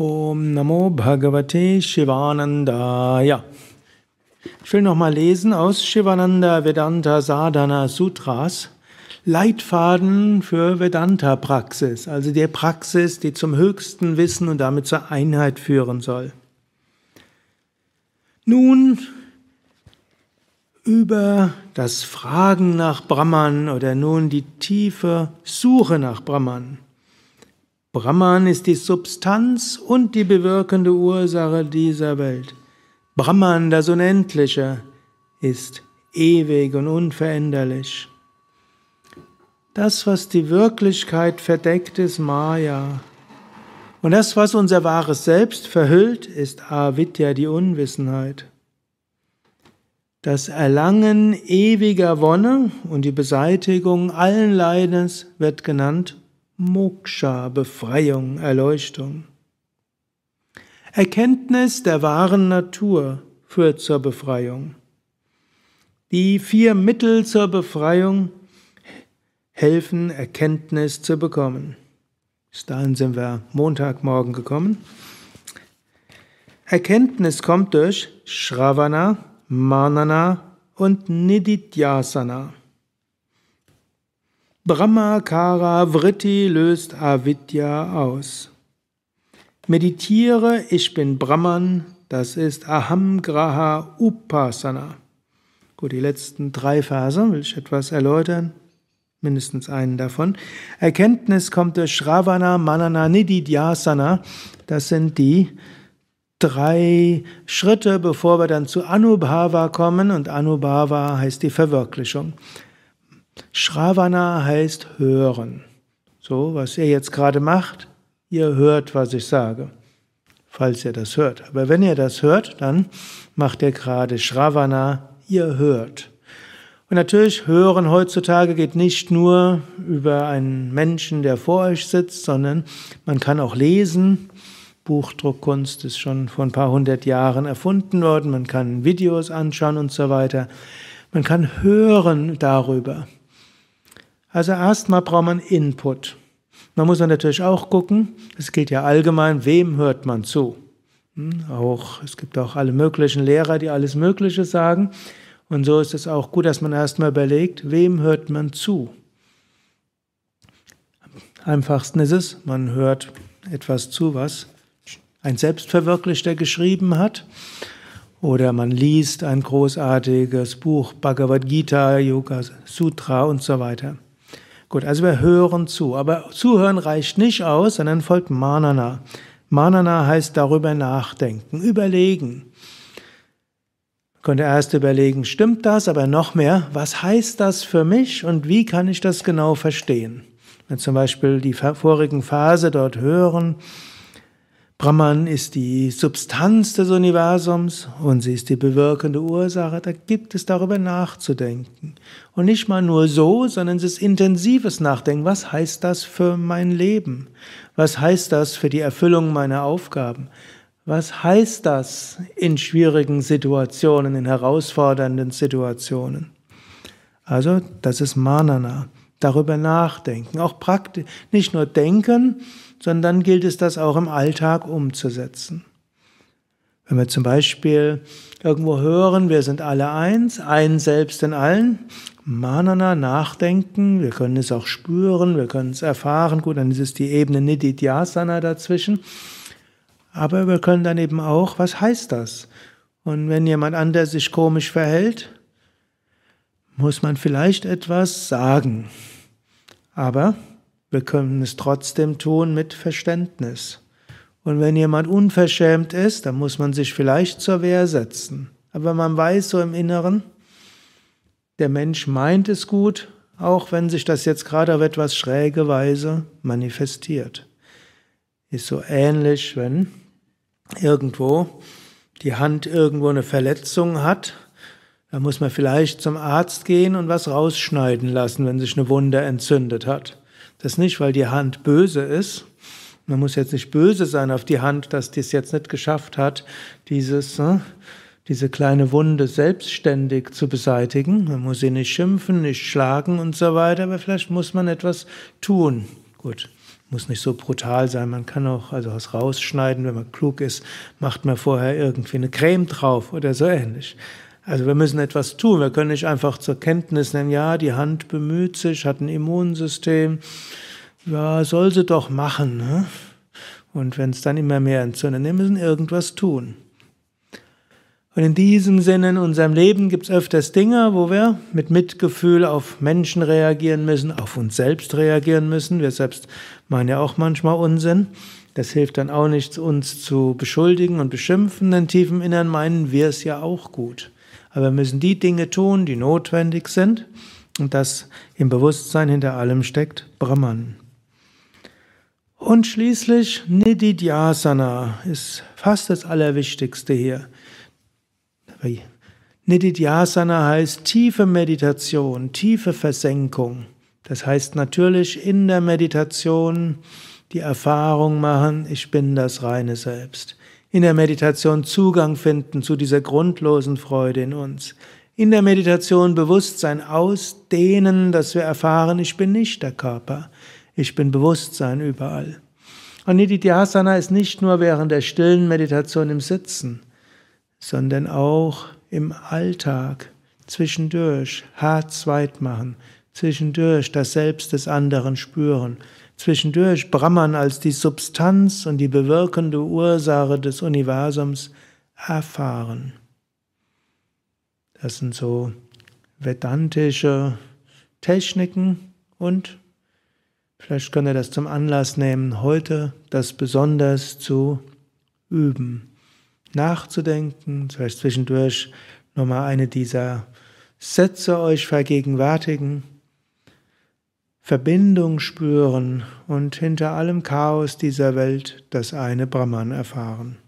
Om Namo Bhagavate Shivanandaya. Ich will nochmal lesen aus Shivananda Vedanta Sadhana Sutras. Leitfaden für Vedanta-Praxis, also die Praxis, die zum höchsten Wissen und damit zur Einheit führen soll. Nun über das Fragen nach Brahman oder nun die tiefe Suche nach Brahman. Brahman ist die Substanz und die bewirkende Ursache dieser Welt. Brahman, das Unendliche, ist ewig und unveränderlich. Das, was die Wirklichkeit verdeckt, ist Maya. Und das, was unser wahres Selbst verhüllt, ist Avidya, die Unwissenheit. Das Erlangen ewiger Wonne und die Beseitigung allen Leidens wird genannt Moksha, Befreiung, Erleuchtung. Erkenntnis der wahren Natur führt zur Befreiung. Die vier Mittel zur Befreiung helfen, Erkenntnis zu bekommen. Bis dahin sind wir Montagmorgen gekommen. Erkenntnis kommt durch Shravana, Manana und Nididhyasana. Brahmakara Vritti löst Avidya aus. Meditiere, ich bin Brahman, das ist Aham Graha Upasana. Gut, die letzten drei Verse will ich etwas erläutern, mindestens einen davon. Erkenntnis kommt durch Shravana, Manana, Nididhyasana. Das sind die drei Schritte, bevor wir dann zu Anubhava kommen. Und Anubhava heißt die Verwirklichung. Shravana heißt hören. So, was ihr jetzt gerade macht, ihr hört, was ich sage. Falls ihr das hört. Aber wenn ihr das hört, dann macht ihr gerade Shravana, ihr hört. Und natürlich, hören heutzutage geht nicht nur über einen Menschen, der vor euch sitzt, sondern man kann auch lesen. Buchdruckkunst ist schon vor ein paar hundert Jahren erfunden worden. Man kann Videos anschauen und so weiter. Man kann hören darüber. Also erstmal braucht man Input. Man muss natürlich auch gucken, es gilt ja allgemein, wem hört man zu. Hm, auch, es gibt auch alle möglichen Lehrer, die alles Mögliche sagen. Und so ist es auch gut, dass man erstmal überlegt, wem hört man zu. Einfachsten ist es, man hört etwas zu, was ein Selbstverwirklichter geschrieben hat. Oder man liest ein großartiges Buch, Bhagavad Gita, Yoga Sutra und so weiter. Gut, also wir hören zu, aber zuhören reicht nicht aus, sondern folgt Manana. Manana heißt darüber nachdenken, überlegen. Könnte erst überlegen, stimmt das, aber noch mehr, was heißt das für mich und wie kann ich das genau verstehen? Wenn zum Beispiel die vorigen Phase dort hören, Brahman ist die Substanz des Universums und sie ist die bewirkende Ursache. Da gibt es darüber nachzudenken. Und nicht mal nur so, sondern es ist intensives Nachdenken. Was heißt das für mein Leben? Was heißt das für die Erfüllung meiner Aufgaben? Was heißt das in schwierigen Situationen, in herausfordernden Situationen? Also, das ist Manana. Darüber nachdenken. Auch praktisch. Nicht nur denken, sondern gilt es, das auch im Alltag umzusetzen. Wenn wir zum Beispiel irgendwo hören, wir sind alle eins, ein Selbst in allen, Manana nachdenken, wir können es auch spüren, wir können es erfahren, gut, dann ist es die Ebene Nididhyasana dazwischen, aber wir können dann eben auch, was heißt das? Und wenn jemand anders sich komisch verhält, muss man vielleicht etwas sagen. Aber wir können es trotzdem tun mit Verständnis. Und wenn jemand unverschämt ist, dann muss man sich vielleicht zur Wehr setzen. Aber man weiß so im Inneren, der Mensch meint es gut, auch wenn sich das jetzt gerade auf etwas schräge Weise manifestiert. Ist so ähnlich, wenn irgendwo die Hand irgendwo eine Verletzung hat, dann muss man vielleicht zum Arzt gehen und was rausschneiden lassen, wenn sich eine Wunde entzündet hat. Das nicht, weil die Hand böse ist. Man muss jetzt nicht böse sein auf die Hand, dass die es jetzt nicht geschafft hat, dieses, ne, diese kleine Wunde selbstständig zu beseitigen. Man muss sie nicht schimpfen, nicht schlagen und so weiter, aber vielleicht muss man etwas tun. Gut. Muss nicht so brutal sein. Man kann auch also was rausschneiden. Wenn man klug ist, macht man vorher irgendwie eine Creme drauf oder so ähnlich. Also wir müssen etwas tun. Wir können nicht einfach zur Kenntnis nehmen, ja, die Hand bemüht sich, hat ein Immunsystem. Ja, soll sie doch machen. Ne? Und wenn es dann immer mehr entzündet, wir müssen irgendwas tun. Und in diesem Sinne in unserem Leben gibt es öfters Dinge, wo wir mit Mitgefühl auf Menschen reagieren müssen, auf uns selbst reagieren müssen. Wir selbst meinen ja auch manchmal Unsinn. Das hilft dann auch nicht, uns zu beschuldigen und beschimpfen, denn tief im Innern meinen wir es ja auch gut. Aber wir müssen die Dinge tun, die notwendig sind. Und das im Bewusstsein hinter allem steckt Brahman. Und schließlich Nididhyasana ist fast das Allerwichtigste hier. Nididhyasana heißt tiefe Meditation, tiefe Versenkung. Das heißt natürlich in der Meditation die Erfahrung machen, ich bin das reine Selbst. In der Meditation Zugang finden zu dieser grundlosen Freude in uns. In der Meditation Bewusstsein ausdehnen, dass wir erfahren, ich bin nicht der Körper. Ich bin Bewusstsein überall. Und Nididhyasana ist nicht nur während der stillen Meditation im Sitzen sondern auch im Alltag, zwischendurch Herz weit machen, zwischendurch das Selbst des anderen spüren, zwischendurch Brahman als die Substanz und die bewirkende Ursache des Universums erfahren. Das sind so vedantische Techniken und vielleicht könnt ihr das zum Anlass nehmen, heute das besonders zu üben nachzudenken, vielleicht zwischendurch nochmal eine dieser Sätze euch vergegenwärtigen, Verbindung spüren und hinter allem Chaos dieser Welt das eine Brahman erfahren.